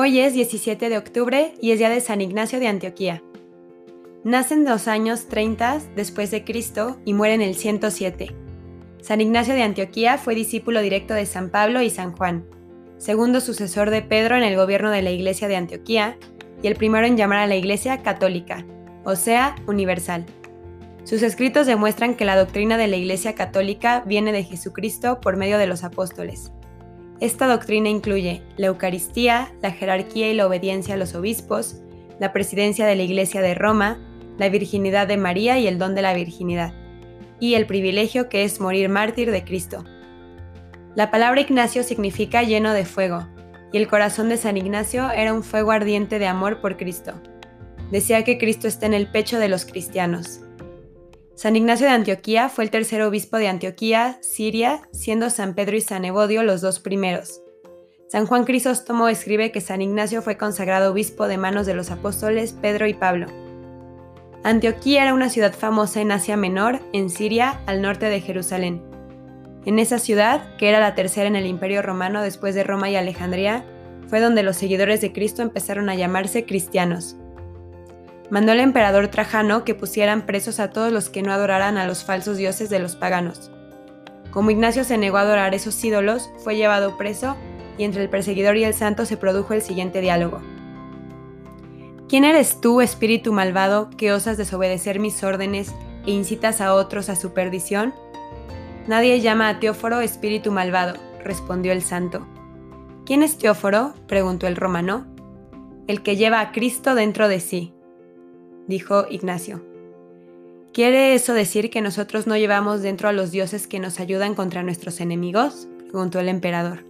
Hoy es 17 de octubre y es día de San Ignacio de Antioquía. Nace en los años 30 después de Cristo y muere en el 107. San Ignacio de Antioquía fue discípulo directo de San Pablo y San Juan, segundo sucesor de Pedro en el gobierno de la Iglesia de Antioquía y el primero en llamar a la Iglesia católica, o sea, universal. Sus escritos demuestran que la doctrina de la Iglesia católica viene de Jesucristo por medio de los apóstoles. Esta doctrina incluye la Eucaristía, la jerarquía y la obediencia a los obispos, la presidencia de la Iglesia de Roma, la virginidad de María y el don de la virginidad, y el privilegio que es morir mártir de Cristo. La palabra Ignacio significa lleno de fuego, y el corazón de San Ignacio era un fuego ardiente de amor por Cristo. Decía que Cristo está en el pecho de los cristianos. San Ignacio de Antioquía fue el tercer obispo de Antioquía, Siria, siendo San Pedro y San Evodio los dos primeros. San Juan Crisóstomo escribe que San Ignacio fue consagrado obispo de manos de los apóstoles Pedro y Pablo. Antioquía era una ciudad famosa en Asia Menor, en Siria, al norte de Jerusalén. En esa ciudad, que era la tercera en el Imperio Romano después de Roma y Alejandría, fue donde los seguidores de Cristo empezaron a llamarse cristianos mandó el emperador Trajano que pusieran presos a todos los que no adoraran a los falsos dioses de los paganos. Como Ignacio se negó a adorar esos ídolos, fue llevado preso y entre el perseguidor y el santo se produjo el siguiente diálogo. ¿Quién eres tú, espíritu malvado, que osas desobedecer mis órdenes e incitas a otros a su perdición? Nadie llama a Teóforo espíritu malvado, respondió el santo. ¿Quién es Teóforo? preguntó el romano. El que lleva a Cristo dentro de sí, dijo Ignacio. ¿Quiere eso decir que nosotros no llevamos dentro a los dioses que nos ayudan contra nuestros enemigos? preguntó el emperador.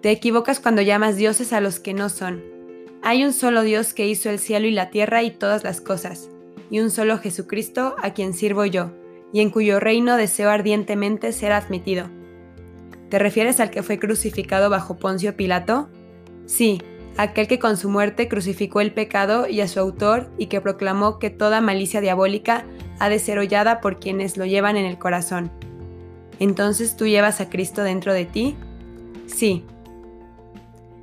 Te equivocas cuando llamas dioses a los que no son. Hay un solo Dios que hizo el cielo y la tierra y todas las cosas, y un solo Jesucristo a quien sirvo yo, y en cuyo reino deseo ardientemente ser admitido. ¿Te refieres al que fue crucificado bajo Poncio Pilato? Sí, aquel que con su muerte crucificó el pecado y a su autor y que proclamó que toda malicia diabólica ha de ser hollada por quienes lo llevan en el corazón. ¿Entonces tú llevas a Cristo dentro de ti? Sí.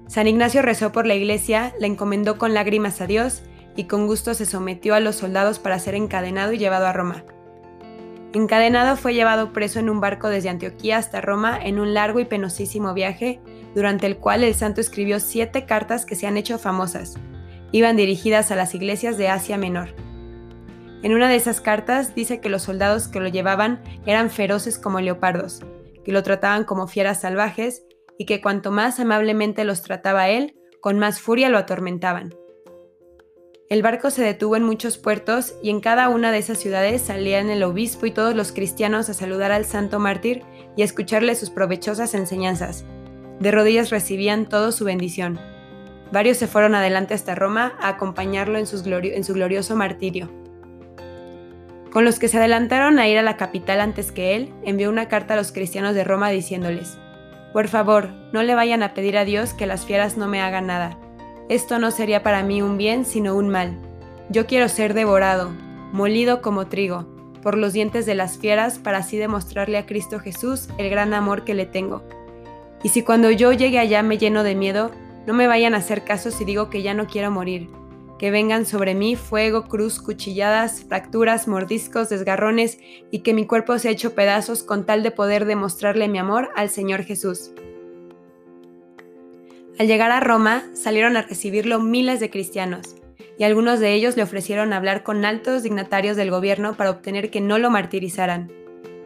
San Ignacio rezó por la iglesia, la encomendó con lágrimas a Dios y con gusto se sometió a los soldados para ser encadenado y llevado a Roma. Encadenado fue llevado preso en un barco desde Antioquía hasta Roma en un largo y penosísimo viaje, durante el cual el santo escribió siete cartas que se han hecho famosas. Iban dirigidas a las iglesias de Asia Menor. En una de esas cartas dice que los soldados que lo llevaban eran feroces como leopardos, que lo trataban como fieras salvajes y que cuanto más amablemente los trataba él, con más furia lo atormentaban. El barco se detuvo en muchos puertos y en cada una de esas ciudades salían el obispo y todos los cristianos a saludar al santo mártir y a escucharle sus provechosas enseñanzas. De rodillas recibían todo su bendición. Varios se fueron adelante hasta Roma a acompañarlo en, en su glorioso martirio. Con los que se adelantaron a ir a la capital antes que él, envió una carta a los cristianos de Roma diciéndoles, Por favor, no le vayan a pedir a Dios que las fieras no me hagan nada esto no sería para mí un bien, sino un mal. Yo quiero ser devorado, molido como trigo, por los dientes de las fieras para así demostrarle a Cristo Jesús el gran amor que le tengo. Y si cuando yo llegue allá me lleno de miedo, no me vayan a hacer caso si digo que ya no quiero morir, que vengan sobre mí fuego, cruz, cuchilladas, fracturas, mordiscos, desgarrones y que mi cuerpo sea hecho pedazos con tal de poder demostrarle mi amor al Señor Jesús. Al llegar a Roma, salieron a recibirlo miles de cristianos, y algunos de ellos le ofrecieron hablar con altos dignatarios del gobierno para obtener que no lo martirizaran.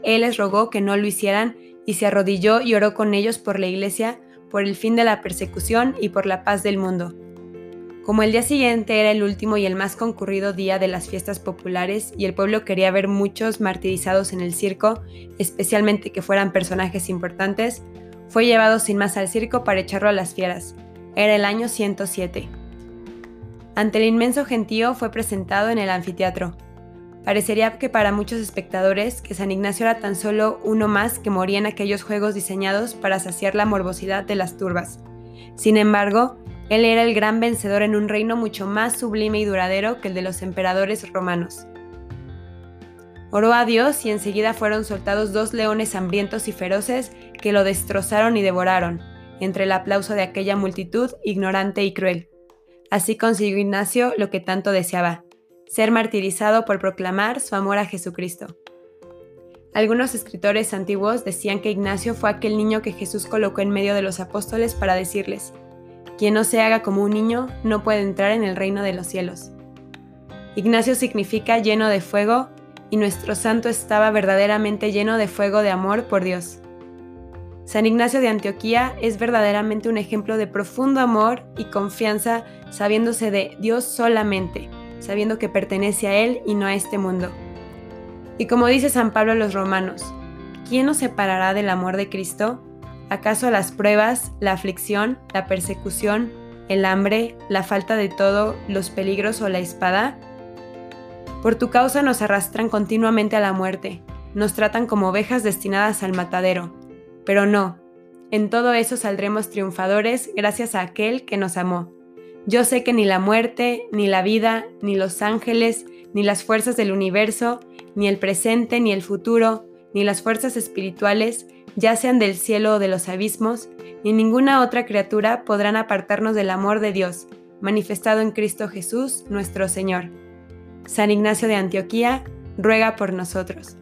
Él les rogó que no lo hicieran y se arrodilló y oró con ellos por la iglesia, por el fin de la persecución y por la paz del mundo. Como el día siguiente era el último y el más concurrido día de las fiestas populares y el pueblo quería ver muchos martirizados en el circo, especialmente que fueran personajes importantes, fue llevado sin más al circo para echarlo a las fieras. Era el año 107. Ante el inmenso gentío fue presentado en el anfiteatro. Parecería que para muchos espectadores que San Ignacio era tan solo uno más que moría en aquellos juegos diseñados para saciar la morbosidad de las turbas. Sin embargo, él era el gran vencedor en un reino mucho más sublime y duradero que el de los emperadores romanos. Oró a Dios y enseguida fueron soltados dos leones hambrientos y feroces que lo destrozaron y devoraron, entre el aplauso de aquella multitud ignorante y cruel. Así consiguió Ignacio lo que tanto deseaba, ser martirizado por proclamar su amor a Jesucristo. Algunos escritores antiguos decían que Ignacio fue aquel niño que Jesús colocó en medio de los apóstoles para decirles, quien no se haga como un niño no puede entrar en el reino de los cielos. Ignacio significa lleno de fuego y nuestro santo estaba verdaderamente lleno de fuego de amor por Dios. San Ignacio de Antioquía es verdaderamente un ejemplo de profundo amor y confianza sabiéndose de Dios solamente, sabiendo que pertenece a Él y no a este mundo. Y como dice San Pablo a los romanos, ¿quién nos separará del amor de Cristo? ¿Acaso las pruebas, la aflicción, la persecución, el hambre, la falta de todo, los peligros o la espada? Por tu causa nos arrastran continuamente a la muerte, nos tratan como ovejas destinadas al matadero. Pero no, en todo eso saldremos triunfadores gracias a aquel que nos amó. Yo sé que ni la muerte, ni la vida, ni los ángeles, ni las fuerzas del universo, ni el presente, ni el futuro, ni las fuerzas espirituales, ya sean del cielo o de los abismos, ni ninguna otra criatura podrán apartarnos del amor de Dios, manifestado en Cristo Jesús, nuestro Señor. San Ignacio de Antioquía, ruega por nosotros.